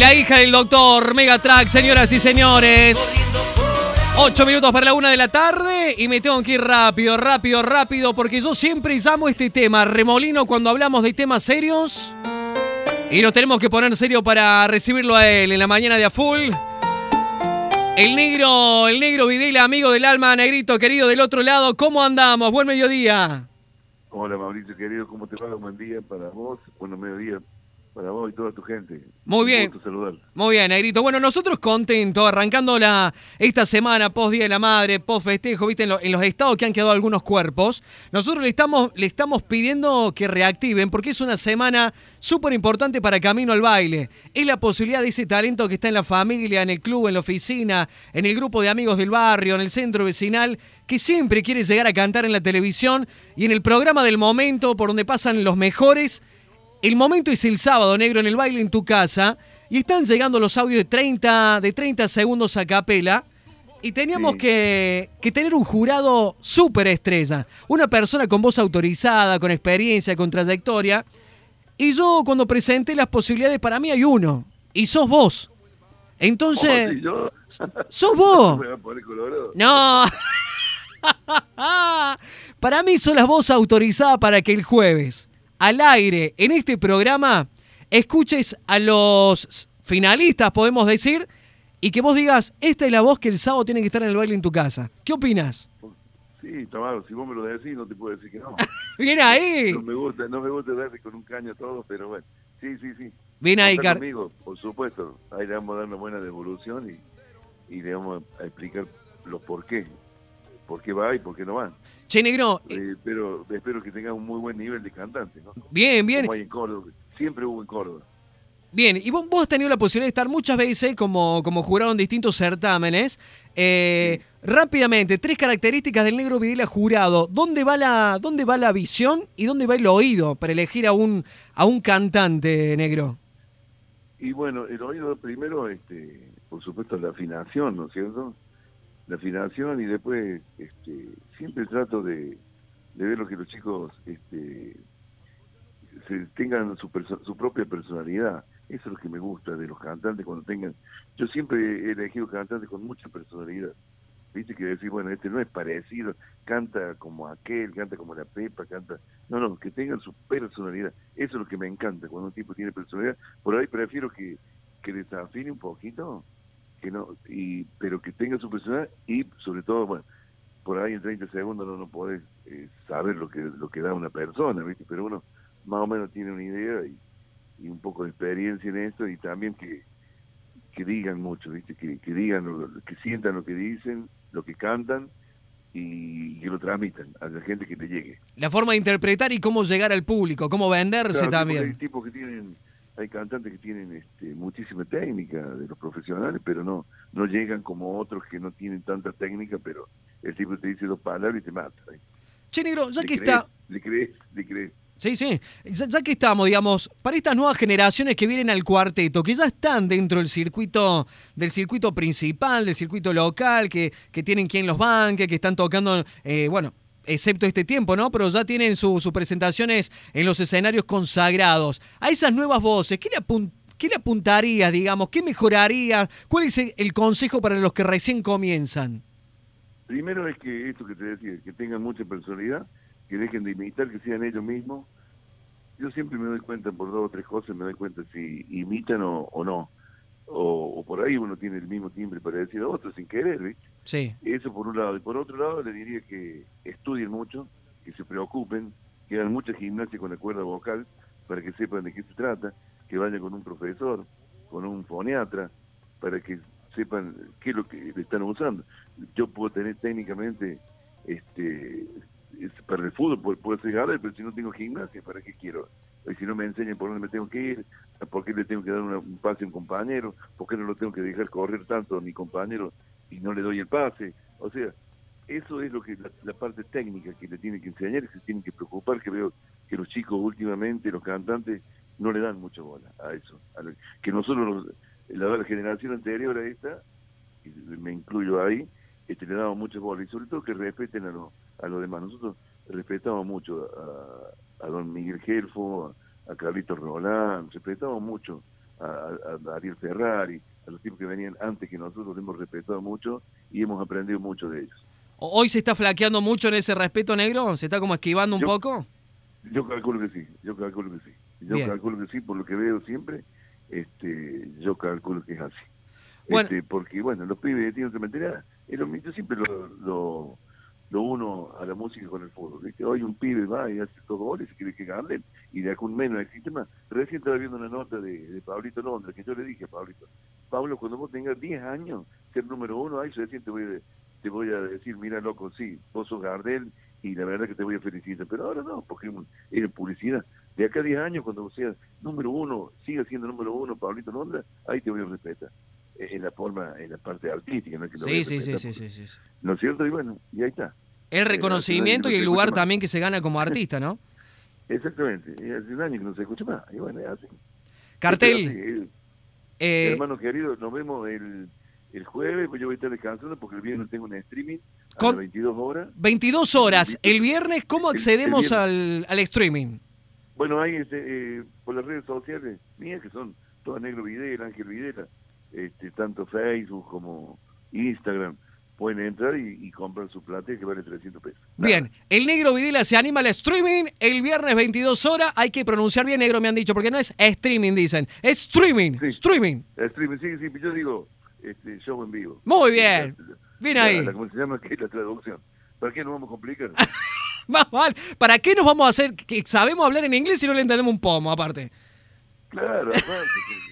la hija del doctor Megatrack, señoras y señores. Ocho minutos para la una de la tarde y me tengo que ir rápido, rápido, rápido, porque yo siempre llamo este tema remolino cuando hablamos de temas serios. Y nos tenemos que poner serio para recibirlo a él en la mañana de a full. El negro, el negro Videla, amigo del alma, negrito querido del otro lado, ¿cómo andamos? Buen mediodía. Hola Mauricio querido, ¿cómo te va? Buen día para vos, buen mediodía para vos y toda tu gente. Muy bien. Muy bien, Negrito. Bueno, nosotros contentos, arrancando la, esta semana, post Día de la Madre, post festejo, viste, en, en, los estados que han quedado algunos cuerpos, nosotros le estamos, le estamos pidiendo que reactiven, porque es una semana súper importante para Camino al Baile. Es la posibilidad de ese talento que está en la familia, en el club, en la oficina, en el grupo de amigos del barrio, en el centro vecinal, que siempre quiere llegar a cantar en la televisión y en el programa del momento por donde pasan los mejores el momento es el sábado, negro, en el baile en tu casa. Y están llegando los audios de 30, de 30 segundos a capela. Y teníamos que, que, tener un jurado súper estrella. Una persona con voz autorizada, con experiencia, con trayectoria. Y yo cuando presenté las posibilidades, para mí hay uno. Y sos vos. Entonces... Oh, ¡Sos vos! no. para mí son las voz autorizadas para que el jueves al aire en este programa escuches a los finalistas, podemos decir, y que vos digas, esta es la voz que el sábado tiene que estar en el baile en tu casa. ¿Qué opinas? Sí, Tamaro, si vos me lo decís, no te puedo decir que no. Bien ahí. No me gusta, no me gusta darle con un caño a todos, pero bueno, sí, sí, sí. Bien ahí, Car conmigo, por supuesto. Ahí le vamos a dar una buena devolución y, y le vamos a explicar los por qué. Por qué va y por qué no va. Che, negro. Eh, eh, pero espero que tengas un muy buen nivel de cantante, ¿no? Bien, bien. Como hay en Córdoba. Siempre hubo en Córdoba. Bien, y vos, vos, has tenido la posibilidad de estar muchas veces como, como jurado en distintos certámenes. Eh, rápidamente, tres características del negro Videla jurado. ¿Dónde va, la, ¿Dónde va la visión y dónde va el oído para elegir a un, a un cantante negro? Y bueno, el oído primero, este, por supuesto, la afinación, ¿no es cierto? La afinación y después este, siempre trato de, ver lo que los chicos este, se tengan su, su propia personalidad. Eso es lo que me gusta de los cantantes cuando tengan... Yo siempre he elegido cantantes con mucha personalidad. Viste que decir, bueno, este no es parecido, canta como aquel, canta como la Pepa, canta... No, no, que tengan su personalidad. Eso es lo que me encanta cuando un tipo tiene personalidad. Por ahí prefiero que, que desafine un poquito que no y pero que tenga su personalidad y sobre todo bueno por ahí en 30 segundos no no podés eh, saber lo que lo que da una persona ¿viste? pero uno más o menos tiene una idea y, y un poco de experiencia en esto y también que que digan mucho viste que, que digan que sientan lo que dicen lo que cantan y que lo transmitan a la gente que te llegue. La forma de interpretar y cómo llegar al público cómo venderse también. hay tipos que tienen hay cantantes que tienen este, muchísima técnica de los profesionales, pero no no llegan como otros que no tienen tanta técnica, pero el tipo te dice dos palabras y te mata. ¿eh? Che, negro, ya que está... Le crees, le crees. Sí, sí. Ya, que estamos, digamos, para estas nuevas generaciones que vienen al cuarteto, que ya están dentro del circuito, del circuito principal, del circuito local, que, que tienen quien los banque, que están tocando, eh, bueno, excepto este tiempo, ¿no? Pero ya tienen sus presentaciones en los escenarios consagrados. A esas nuevas voces, ¿qué le, qué le apuntarías, digamos? ¿Qué mejoraría? ¿Cuál es el consejo para los que recién comienzan? Primero es que esto que te decía, que tengan mucha personalidad, que dejen de imitar, que sean ellos mismos. Yo siempre me doy cuenta por dos o tres cosas, me doy cuenta si imitan o, no. O, por ahí uno tiene el mismo timbre para decir a otro sin querer, ¿viste? Sí. Eso por un lado. Y por otro lado le diría que estudien mucho, que se preocupen, que hagan mucha gimnasia con la cuerda vocal para que sepan de qué se trata, que vayan con un profesor, con un foniatra, para que sepan qué es lo que están usando. Yo puedo tener técnicamente, este para el fútbol puedo, ser galer, pero si no tengo gimnasia, ¿para qué quiero? Y si no me enseñan por dónde me tengo que ir, por qué le tengo que dar un pase a un compañero, por qué no lo tengo que dejar correr tanto a mi compañero no le doy el pase. O sea, eso es lo que la, parte técnica que le tiene que enseñar, que se tienen que preocupar, que veo que los chicos últimamente, los cantantes, no le dan mucha bola a eso. que nosotros, la, generación anterior a esta, y me incluyo ahí, este, le damos mucha bola y sobre todo que respeten a, lo, a los demás. Nosotros respetamos mucho a, don Miguel Gelfo, a, Carlitos Rolán, respetamos mucho a, Ariel Ferrari, a los tipos que venían antes que nosotros, hemos respetado mucho y hemos aprendido mucho de ellos. ¿Hoy se está flaqueando mucho en ese respeto negro? ¿Se está como esquivando un poco? Yo calculo que sí, yo calculo que sí. Yo calculo que sí, por lo que veo siempre, este, yo calculo que es así. Este, porque, bueno, los pibes tienen es lo, yo siempre lo, lo, uno a la música con el fútbol. Hoy un pibe va y hace dos goles y quiere que ganen, y de acá un menos existe más. Recién estaba viendo una nota de, de Pablito Londres, que yo le dije a Pablito, Pablo, cuando vos tengas 10 años, ser número uno, ahí recién te voy, a, te voy a decir, mira loco, sí, vos sos Gardel y la verdad que te voy a felicitar, pero ahora no, porque es publicidad. De acá a 10 años, cuando vos seas número uno, siga siendo número uno, Pablito Londres, ahí te voy a respetar en la forma, en la parte artística, ¿no? Que sí, sí, sí, sí, sí, sí, ¿No es cierto? Y bueno, y ahí está. El reconocimiento y el lugar también que se gana como artista, ¿no? Exactamente, y hace un año que no se escucha más, y bueno, así. Cartel. eh, hermano querido, nos vemos el, el jueves, pues yo voy a estar descansando porque el viernes tengo un streaming a las 22 horas. 22 horas. El viernes, ¿cómo accedemos al, al streaming? Bueno, hay este, eh, por las redes sociales mías, que son todas Negro Videla, Ángel Videla, este, tanto Facebook como Instagram, pueden entrar y, comprar su plata que vale 300 pesos. Bien, el negro Videla se anima al streaming el viernes 22 horas. Hay que pronunciar bien negro, me han dicho, porque no es streaming, dicen. Es streaming, streaming. Streaming, sí, sí, yo digo este, show en vivo. Muy bien, bien ahí. ¿Cómo se llama? ¿Qué es la traducción? ¿Para qué nos vamos a complicar? Más mal. ¿Para qué nos vamos a hacer que sabemos hablar en inglés y no le entendemos un pomo, aparte? Claro, aparte.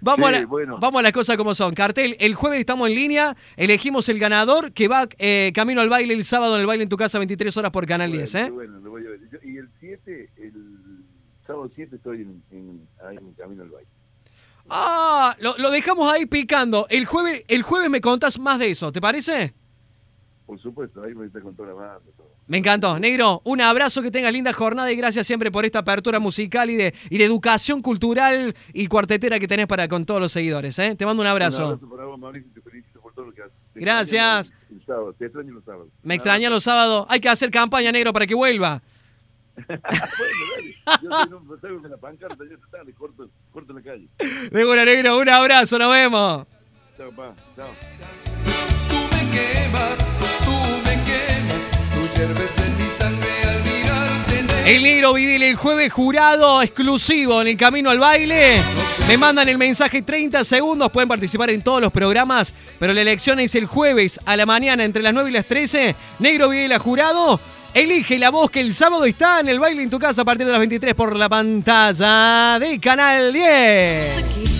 Vamos, a la, vamos a las cosas como son. Cartel, el jueves estamos en línea, elegimos el ganador que va eh, camino al baile el sábado en el baile en tu casa 23 horas por Canal 10. ¿eh? Bueno, lo voy a ver. y el 7, el sábado 7 estoy en, en, en camino al baile. Ah, lo, lo, dejamos ahí picando. El jueves, el jueves me contás más de eso, ¿te parece? Por supuesto, ahí me está con toda la banda. Me encantó. Negro, un abrazo, que tengas linda jornada y gracias siempre por esta apertura musical y de, y de educación cultural y cuartetera que tenés para con todos los seguidores. ¿eh? Te mando un abrazo. Gracias. Te extraño los sábados. Me extraña los sábados. Hay que hacer campaña, negro, para que vuelva. bueno, dale. Yo no salgo con la pancarta, yo te corto, corto la calle. De negro, un abrazo, nos vemos. Chao, pa. Chao. Tú me quemas. El negro Vidil el jueves jurado exclusivo en el camino al baile. Me mandan el mensaje 30 segundos, pueden participar en todos los programas, pero la elección es el jueves a la mañana entre las 9 y las 13. Negro Videla jurado. Elige la voz que el sábado está en el baile en tu casa a partir de las 23 por la pantalla de Canal 10.